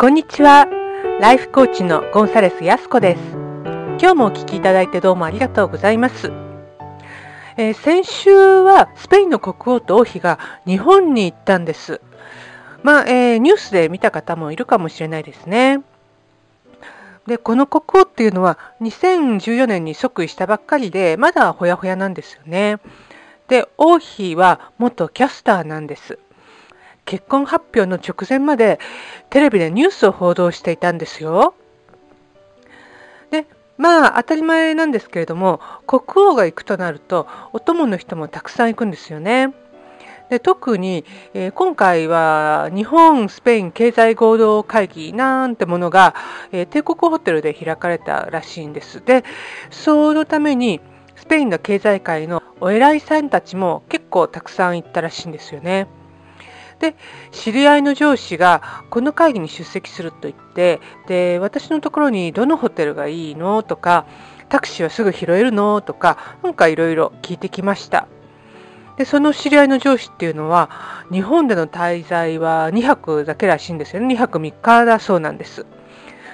こんにちは。ライフコーチのゴンサレス・ヤスコです。今日もお聴きいただいてどうもありがとうございます。えー、先週はスペインの国王と王妃が日本に行ったんです。まあ、えー、ニュースで見た方もいるかもしれないですね。で、この国王っていうのは2014年に即位したばっかりで、まだほやほやなんですよね。で、王妃は元キャスターなんです。結婚発表の直前までテレビでニュースを報道していたんですよ。で、まあ当たり前なんですけれども、国王が行くとなると、お供の人もたくさん行くんですよね。で特に、えー、今回は日本スペイン経済合同会議なんてものが、えー、帝国ホテルで開かれたらしいんです。でそのためにスペインの経済界のお偉いさんたちも結構たくさん行ったらしいんですよね。で知り合いの上司がこの会議に出席すると言ってで私のところにどのホテルがいいの？とかタクシーはすぐ拾えるの？とかなんかいろいろ聞いてきました。でその知り合いの上司っていうのは日本での滞在は2泊だけらしいんですよね。2泊3日だそうなんです。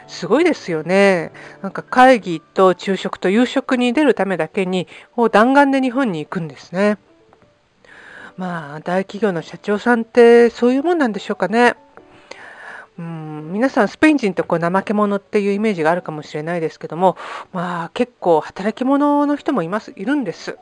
すごいですよね。なんか会議と昼食と夕食に出るためだけに、もう弾丸で日本に行くんですね。まあ、大企業の社長さんってそういうもんなんでしょうかね。うん、皆さんスペイン人ってこう怠け者っていうイメージがあるかもしれないですけども、まあ、結構働き者の人もいますいるんです。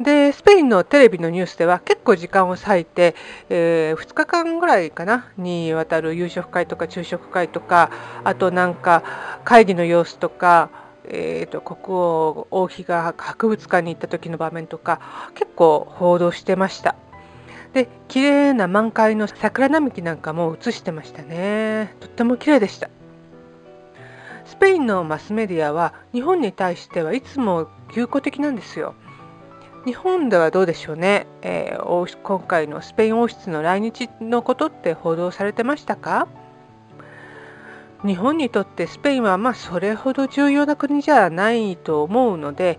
でスペインのテレビのニュースでは結構時間を割いて、えー、2日間ぐらいかなにわたる夕食会とか昼食会とかあとなんか会議の様子とかえーと、国王王妃が博物館に行った時の場面とか結構報道してました。で綺麗な満開の桜並木なんかも映してましたね。とっても綺麗でした。スペインのマスメディアは日本に対してはいつも友好的なんですよ。日本ではどうでしょうね、えー、今回のスペイン王室の来日のことって報道されてましたか？日本にとってスペインはまあそれほど重要な国じゃないと思うので、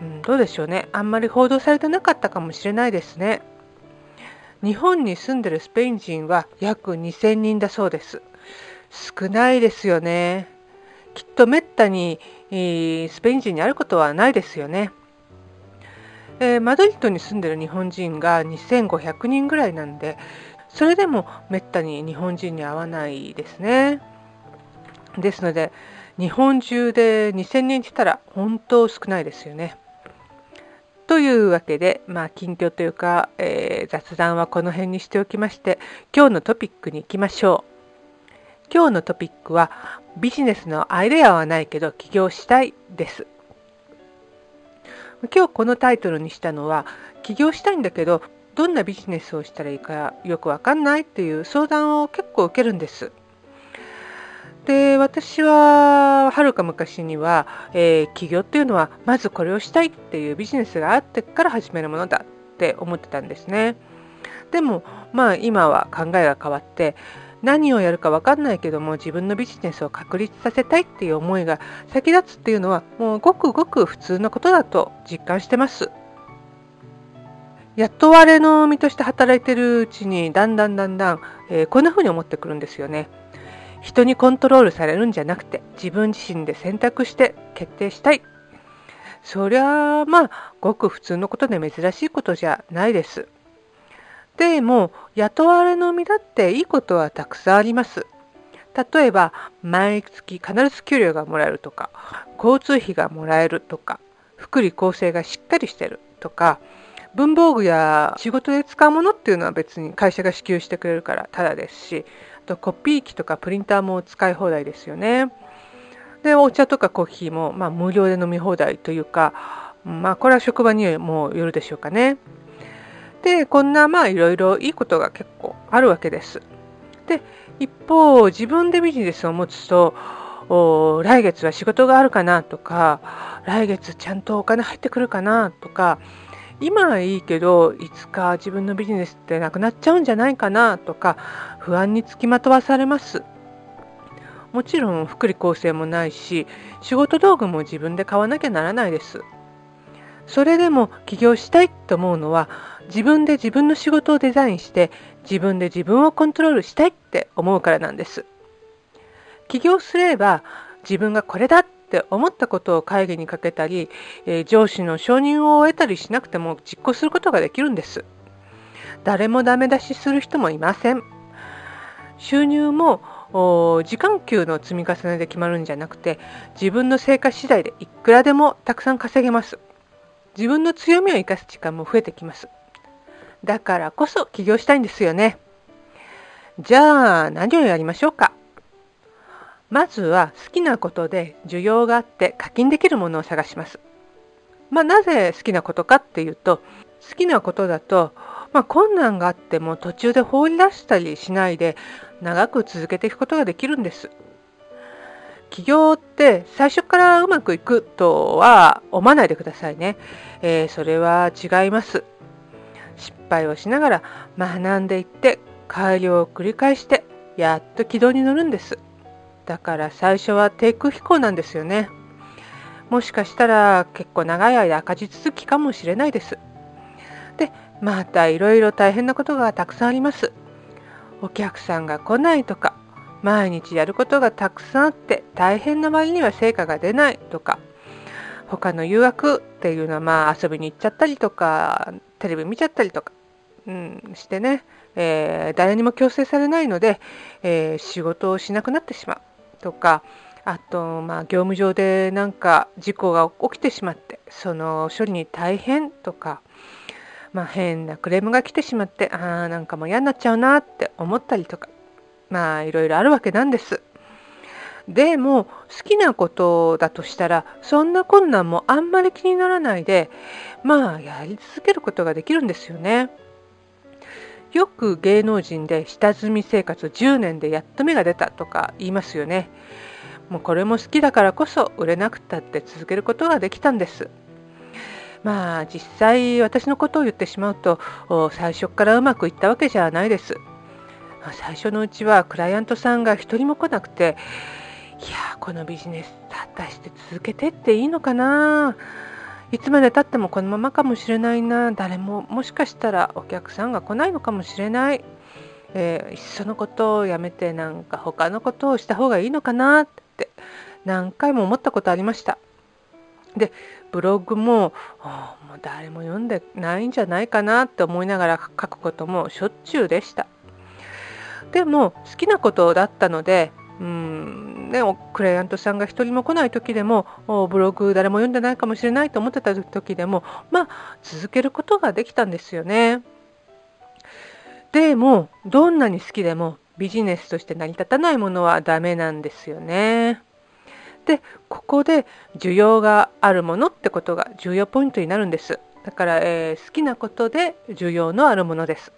うん、どうでしょうね。あんまり報道されてなかったかもしれないですね。日本に住んでるスペイン人は約2000人だそうです。少ないですよね。きっとめったに、えー、スペイン人に会うことはないですよね。えー、マドリッドに住んでる日本人が2500人ぐらいなんでそれでもめったに日本人に会わないですね。ですので日本中で2000人来たら本当少ないですよね。というわけで、まあ、近況というか、えー、雑談はこの辺にしておきまして今日のトピックに行きましょう。今日のトピックはビジネスのアイデアはないけど起業したいです。今日このタイトルにしたのは起業したいんだけどどんなビジネスをしたらいいかよくわかんないっていう相談を結構受けるんです。で私ははるか昔には、えー、起業っていうのはまずこれをしたいっていうビジネスがあってから始めるものだって思ってたんですね。でもまあ今は考えが変わって何をやるか分かんないけども自分のビジネスを確立させたいっていう思いが先立つっていうのはもうごくごく普通のことだと実感してます。雇われの身として働いてるうちにだんだんだんだん、えー、こんな風に思ってくるんですよね。人にコントロールされるんじゃなくて自分自身で選択して決定したい。そりゃあまあごく普通のことで珍しいことじゃないです。でも雇われの身だっていいことはたくさんあります。例えば毎月必ず給料がもらえるとか交通費がもらえるとか福利厚生がしっかりしてるとか文房具や仕事で使うものっていうのは別に会社が支給してくれるからただですしとコピー機とかプリンターも使い放題ですよね。でお茶とかコーヒーも、まあ、無料で飲み放題というか、まあ、これは職場にもよるでしょうかね。でこんなまあいろいろいいことが結構あるわけです。で一方自分でビジネスを持つと来月は仕事があるかなとか来月ちゃんとお金入ってくるかなとか今はいいけどいつか自分のビジネスってなくなっちゃうんじゃないかなとか不安につきまとわされます。もちろん福利厚生もないし仕事道具も自分で買わなきゃならないです。それでも起業したいと思うのは自分で自分の仕事をデザインして自分で自分をコントロールしたいって思うからなんです。起業すれば自分がこれだって思ったことを会議にかけたり、え上司の承認を得たりしなくても実行することができるんです。誰もダメ出しする人もいません。収入も時間給の積み重ねで決まるんじゃなくて自分の成果次第でいくらでもたくさん稼げます。自分の強みを生かす時間も増えてきます。だからこそ起業したいんですよね。じゃあ何をやりましょうか。まずは好きなことで需要があって課金できるものを探します。まあ、なぜ好きなことかっていうと好きなことだとまあ、困難があっても途中で放り出したりしないで長く続けていくことができるんです。起業って最初からうまくいくとは思わないでくださいね。えー、それは違います。失敗をしながら学んでいって改良を繰り返してやっと軌道に乗るんです。だから最初は低空飛行なんですよね。もしかしたら結構長い間赤字続きかもしれないです。で、またいろいろ大変なことがたくさんあります。お客さんが来ないとか、毎日やることがたくさんあって大変な割には成果が出ないとか、他の誘惑っていうのはまあ遊びに行っちゃったりとか、テレビ見ちゃったりとか、うん、してね、えー、誰にも強制されないので、えー、仕事をしなくなってしまうとか、あと、まあ、業務上でなんか事故が起きてしまって、その処理に大変とか、まあ、変なクレームが来てしまってああなんかもう嫌になっちゃうなって思ったりとかまあいろいろあるわけなんです。でも好きなことだとしたらそんな困難もあんまり気にならないでまあやり続けることができるんですよね。よく芸能人で下積み生活10年でやっと芽が出たとか言いますよね。もうこれも好きだからこそ売れなくたって続けることができたんです。まあ実際私のことを言ってしまうと最初からうまくいったわけじゃないです。最初のうちはクライアントさんが一人も来なくていやこのビジネス果たして続けてっていいのかな？いつまでたってもこのままかもしれないな誰ももしかしたらお客さんが来ないのかもしれない、えー、いっそのことをやめてなんか他のことをした方がいいのかなって何回も思ったことありました。でブログももう誰も読んでないんじゃないかなって思いながら書くこともしょっちゅうでしたでも好きなことだったのでうんね、クライアントさんが一人も来ない時でもブログ誰も読んでないかもしれないと思ってた時でもまあ続けることができたんですよね。でもどんなに好きでもビジネスとして成り立たないものはダメなんですよね。でここで需要があるものってことが重要ポイントになるんです。だから、えー、好きなことで需要のあるものです。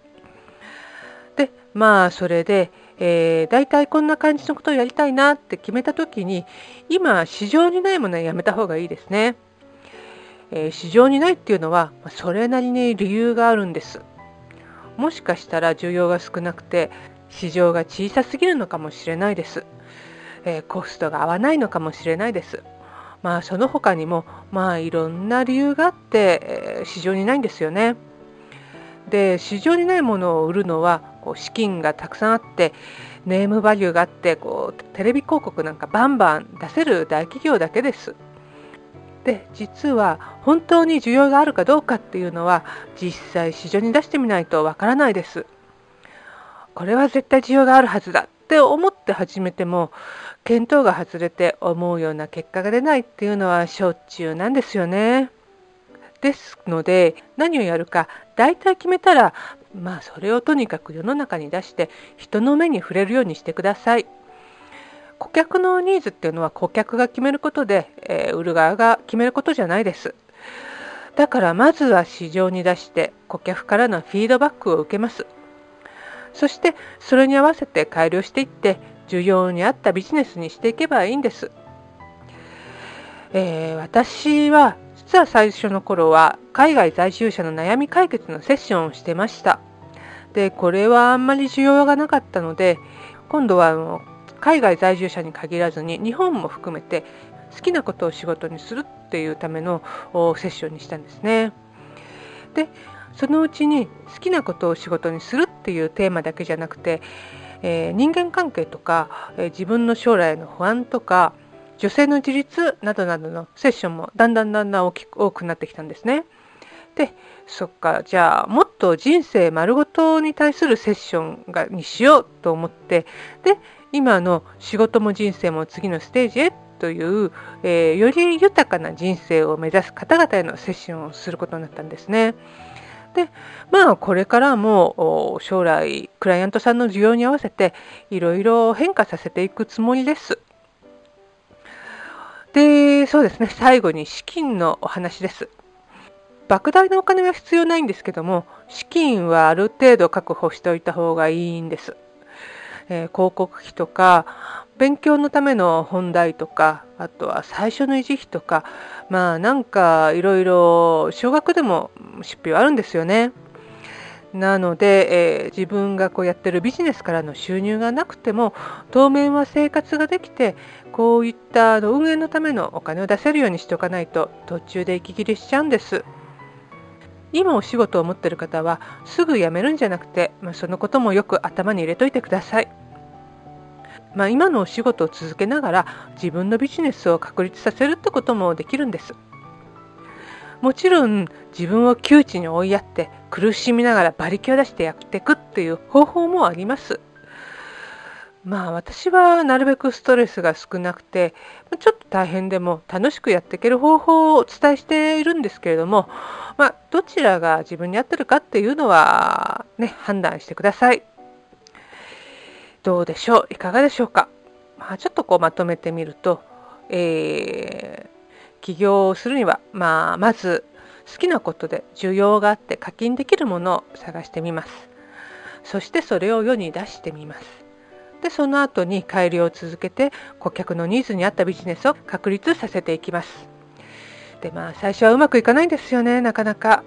でまあそれで、えー、大体こんな感じのことをやりたいなって決めた時に今市場にないものはやめた方がいいですね、えー、市場にないっていうのはそれなりに理由があるんです。もしかしたら需要が少なくて市場が小さすぎるのかもしれないです。えー、コストが合わないのかもしれないです。まあその他にもまあいろんな理由があって、えー、市場にないんですよね。で市場にないものを売るのはこう資金がたくさんあってネームバリューがあってこうテレビ広告なんかバンバン出せる大企業だけです。で実は本当に需要があるかどうかっていうのは実際市場に出してみないとわからないです。これは絶対需要があるはずだって思って始めても見当が外れて思うような結果が出ないっていうのはしょっちゅうなんですよね。ですので何をやるか大体決めたらまあそれをとにかく世の中に出して人の目に触れるようにしてください。顧客のニーズっていうのは顧客が決めることで、えー、売る側が決めることじゃないです。だからまずは市場に出して顧客からのフィードバックを受けます。そしてそれに合わせて改良していって需要に合ったビジネスにしていけばいいんです。えー、私は実は最初の頃は海外在住者の悩み解決のセッションをしてました。でこれはあんまり需要がなかったので今度はあの海外在住者に限らずに日本も含めて好きなことを仕事にするっていうためのセッションにしたんですね。でそのうちに好きなことを仕事にするっていうテーマだけじゃなくて、えー、人間関係とか、えー、自分の将来の不安とか女性の自立などなどのセッションもだんだんだんだん大きく多くなってきたんですね。でそっかじゃあもっと人生丸ごとに対するセッションがにしようと思ってで今の仕事も人生も次のステージへという、えー、より豊かな人生を目指す方々へのセッションをすることになったんですね。でまあこれからも将来クライアントさんの需要に合わせていろいろ変化させていくつもりです。でそうですね最後に資金のお話です。莫大なお金は必要ないんですけども資金はある程度確保しておいた方がいいんです。えー、広告費とか勉強のための本題とかあとは最初の維持費とかまあなんかいろいろ少額でも出費はあるんですよね。なので、えー、自分がこうやってるビジネスからの収入がなくても当面は生活ができてこういったあの運営のためのお金を出せるようにしておかないと途中で息切れしちゃうんです。今お仕事を持ってる方はすぐ辞めるんじゃなくて、まあ、そのこともよく頭に入れといてください。まあ、今のお仕事を続けながら自分のビジネスを確立させるってこともできるんです。もちろん自分を窮地に追いやって苦しみながら馬力を出してやっていくっていう方法もあります。まあ私はなるべくストレスが少なくてちょっと大変でも楽しくやっていける方法をお伝えしているんですけれども、まあ、どちらが自分に合ってるかっていうのはね判断してください。どうでしょう？いかがでしょうか、まあ、ちょっとこうまとめてみると、えー、起業をするには、まあ、まず好きなことで需要があって課金できるものを探してみます。そしてそれを世に出してみます。でその後に改良を続けて顧客のニーズに合ったビジネスを確立させていきます。でまあ最初はうまくいかないんですよねなかなか。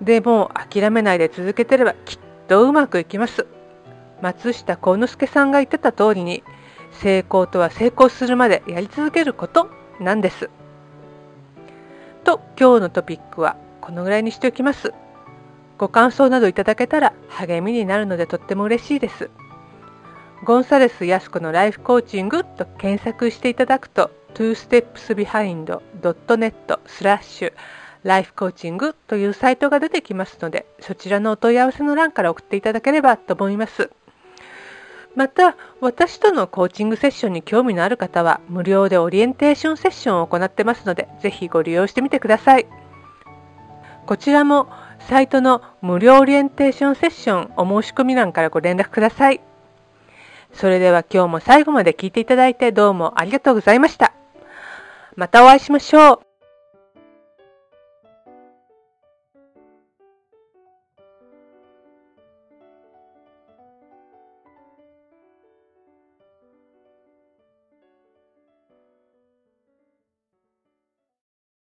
でも諦めないで続けてればきっとうまくいきます。松下幸之助さんが言ってた通りに成功とは成功するまでやり続けることなんです。と今日のトピックはこのぐらいにしておきます。ご感想などいただけたら励みになるのでとっても嬉しいです。ゴンサレス・ヤスコのライフコーチングと検索していただくと twostepsbehind.net スラッシュライフコーチングというサイトが出てきますのでそちらのお問い合わせの欄から送っていただければと思います。また私とのコーチングセッションに興味のある方は無料でオリエンテーションセッションを行ってますのでぜひご利用してみてください。こちらもサイトの無料オリエンテーションセッションお申し込み欄からご連絡ください。それでは今日も最後まで聞いていただいてどうもありがとうございました。またお会いしましょう。